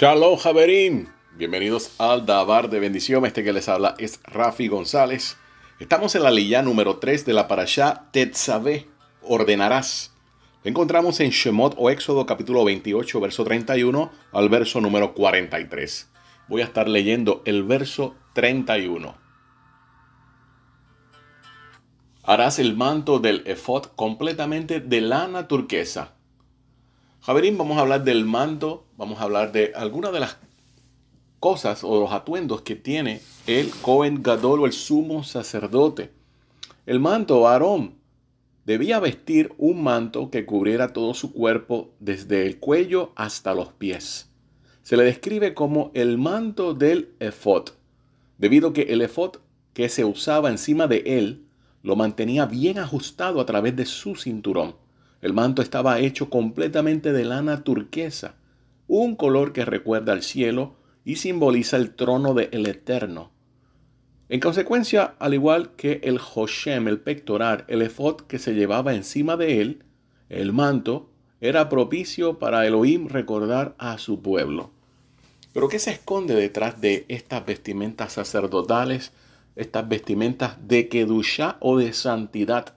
Shalom, Javerín. Bienvenidos al Dabar de Bendición. Este que les habla es Rafi González. Estamos en la lilla número 3 de la parashá Tetzaveh, ordenarás. encontramos en Shemot o Éxodo capítulo 28, verso 31 al verso número 43. Voy a estar leyendo el verso 31. Harás el manto del efod completamente de lana turquesa Javerín, vamos a hablar del manto, vamos a hablar de algunas de las cosas o los atuendos que tiene el Cohen Gadol o el sumo sacerdote. El manto, Aarón, debía vestir un manto que cubriera todo su cuerpo desde el cuello hasta los pies. Se le describe como el manto del efod, debido a que el efod que se usaba encima de él lo mantenía bien ajustado a través de su cinturón. El manto estaba hecho completamente de lana turquesa, un color que recuerda al cielo y simboliza el trono del Eterno. En consecuencia, al igual que el Hoshem, el pectoral, el efod que se llevaba encima de él, el manto era propicio para Elohim recordar a su pueblo. Pero ¿qué se esconde detrás de estas vestimentas sacerdotales, estas vestimentas de Kedushá o de santidad?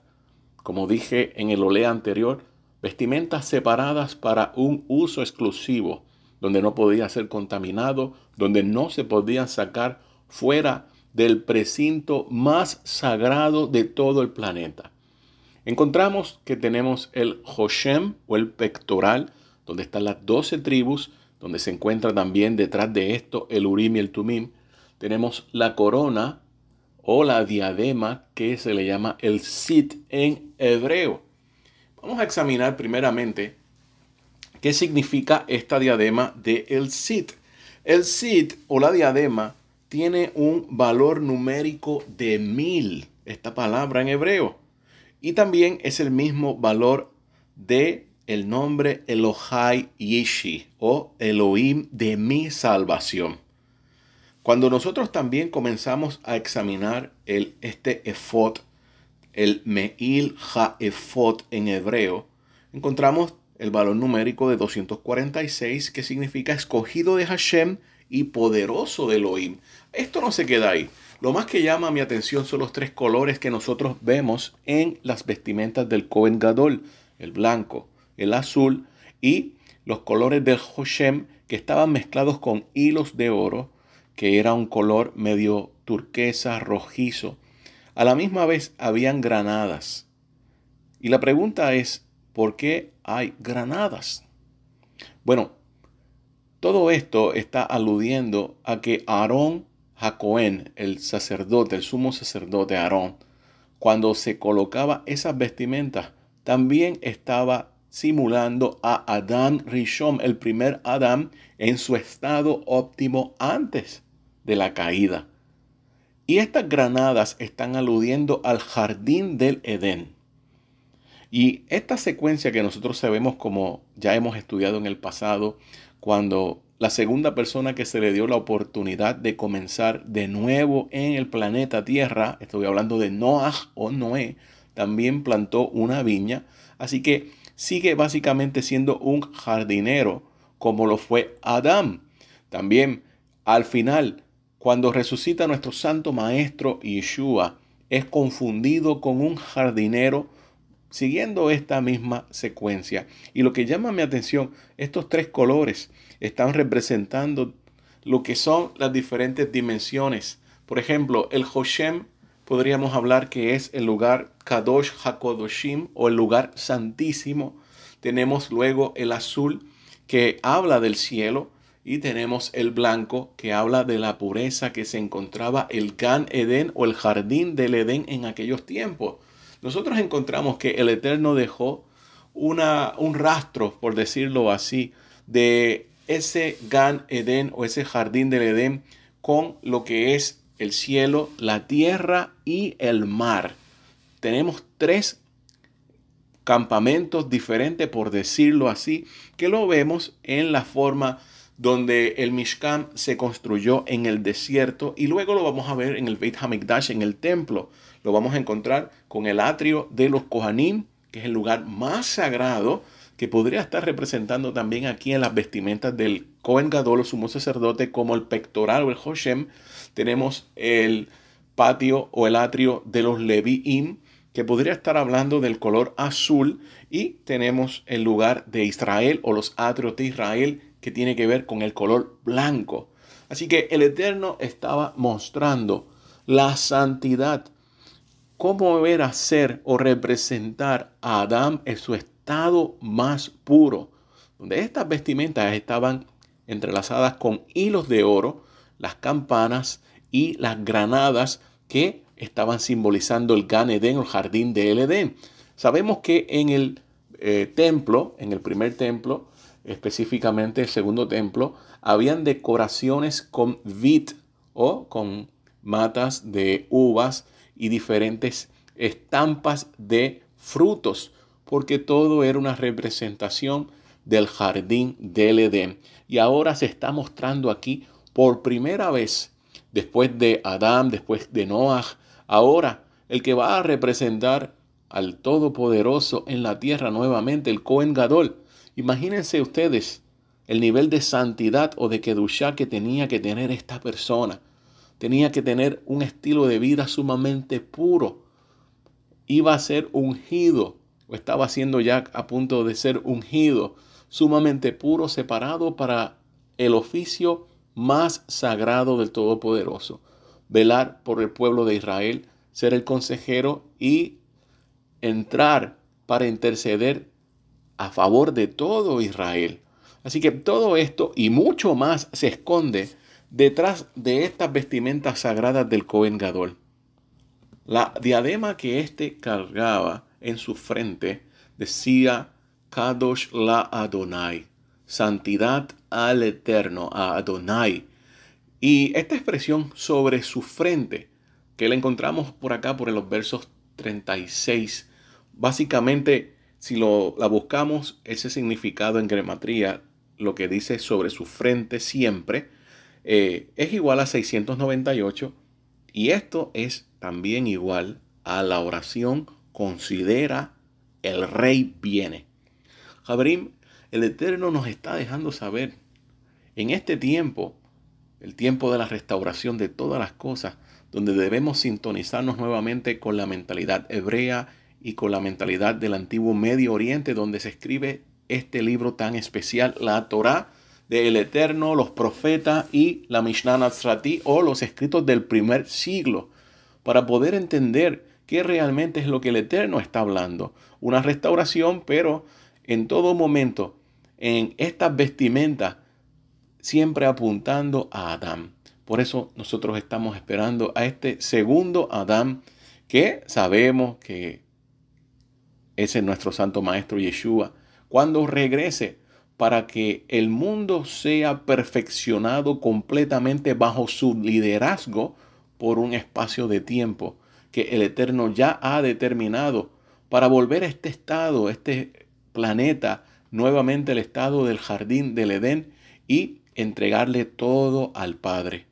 Como dije en el olea anterior, vestimentas separadas para un uso exclusivo, donde no podía ser contaminado, donde no se podían sacar fuera del precinto más sagrado de todo el planeta. Encontramos que tenemos el Hoshem o el pectoral, donde están las doce tribus, donde se encuentra también detrás de esto el Urim y el Tumim. Tenemos la corona o la diadema que se le llama el sit en hebreo. Vamos a examinar primeramente qué significa esta diadema de el sit. El sit o la diadema tiene un valor numérico de mil, esta palabra en hebreo. Y también es el mismo valor de el nombre Elohai Yishi o Elohim de mi salvación. Cuando nosotros también comenzamos a examinar el, este efod, el Meil Ha-Efod en hebreo, encontramos el valor numérico de 246 que significa escogido de Hashem y poderoso de Elohim. Esto no se queda ahí. Lo más que llama mi atención son los tres colores que nosotros vemos en las vestimentas del Cohen Gadol, el blanco, el azul y los colores del Hoshem que estaban mezclados con hilos de oro que era un color medio turquesa, rojizo. A la misma vez habían granadas. Y la pregunta es, ¿por qué hay granadas? Bueno, todo esto está aludiendo a que Aarón Jacoén, el sacerdote, el sumo sacerdote Aarón, cuando se colocaba esas vestimentas, también estaba simulando a Adán Rishon, el primer Adán, en su estado óptimo antes de la caída. Y estas granadas están aludiendo al jardín del Edén. Y esta secuencia que nosotros sabemos como ya hemos estudiado en el pasado, cuando la segunda persona que se le dio la oportunidad de comenzar de nuevo en el planeta Tierra, estoy hablando de Noah o Noé, también plantó una viña. Así que sigue básicamente siendo un jardinero como lo fue Adán. También al final, cuando resucita nuestro santo maestro Yeshua, es confundido con un jardinero siguiendo esta misma secuencia. Y lo que llama mi atención, estos tres colores están representando lo que son las diferentes dimensiones. Por ejemplo, el Hoshem podríamos hablar que es el lugar Kadosh HaKodoshim o el lugar santísimo. Tenemos luego el azul que habla del cielo y tenemos el blanco que habla de la pureza que se encontraba el Gan Edén o el jardín del Edén en aquellos tiempos. Nosotros encontramos que el Eterno dejó una, un rastro, por decirlo así, de ese Gan Edén o ese jardín del Edén con lo que es el cielo, la tierra y el mar. Tenemos tres campamentos diferentes, por decirlo así, que lo vemos en la forma donde el Mishkan se construyó en el desierto y luego lo vamos a ver en el Beit HaMikdash, en el templo. Lo vamos a encontrar con el atrio de los Kohanim, que es el lugar más sagrado que podría estar representando también aquí en las vestimentas del Cohen Gadol o sumo sacerdote como el pectoral o el Hoshem. Tenemos el patio o el atrio de los Leviim, que podría estar hablando del color azul. Y tenemos el lugar de Israel o los atrios de Israel, que tiene que ver con el color blanco. Así que el Eterno estaba mostrando la santidad, cómo ver hacer o representar a Adán en su estado más puro, donde estas vestimentas estaban entrelazadas con hilos de oro, las campanas y las granadas que estaban simbolizando el Gan Eden, el jardín de Edén. Sabemos que en el eh, templo, en el primer templo, específicamente el segundo templo, habían decoraciones con vid o con matas de uvas y diferentes estampas de frutos, porque todo era una representación del jardín del Edén. Y ahora se está mostrando aquí por primera vez, después de Adán, después de Noah, ahora el que va a representar al Todopoderoso en la tierra nuevamente, el Cohen Gadol. Imagínense ustedes el nivel de santidad o de Kedushá que tenía que tener esta persona. Tenía que tener un estilo de vida sumamente puro. Iba a ser ungido, estaba siendo ya a punto de ser ungido, sumamente puro, separado para el oficio más sagrado del Todopoderoso. Velar por el pueblo de Israel, ser el consejero y entrar para interceder a favor de todo Israel. Así que todo esto y mucho más se esconde detrás de estas vestimentas sagradas del Cohen Gadol. La diadema que éste cargaba en su frente decía Kadosh la Adonai, santidad al Eterno, a Adonai. Y esta expresión sobre su frente, que la encontramos por acá por los versos 36, básicamente si lo, la buscamos, ese significado en grematría, lo que dice sobre su frente siempre, eh, es igual a 698 y esto es también igual a la oración considera el rey viene. Jabrim, el Eterno nos está dejando saber en este tiempo, el tiempo de la restauración de todas las cosas, donde debemos sintonizarnos nuevamente con la mentalidad hebrea y con la mentalidad del antiguo Medio Oriente donde se escribe este libro tan especial, la Torah del Eterno, los profetas y la Mishnah Nazrati o los escritos del primer siglo, para poder entender qué realmente es lo que el Eterno está hablando. Una restauración, pero en todo momento, en estas vestimentas, siempre apuntando a Adán. Por eso nosotros estamos esperando a este segundo Adán que sabemos que es nuestro Santo Maestro Yeshua. Cuando regrese para que el mundo sea perfeccionado completamente bajo su liderazgo por un espacio de tiempo que el Eterno ya ha determinado para volver a este estado, este planeta, nuevamente el estado del jardín del Edén y entregarle todo al Padre.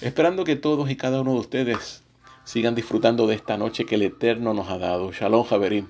Esperando que todos y cada uno de ustedes sigan disfrutando de esta noche que el Eterno nos ha dado. Shalom, Javerim.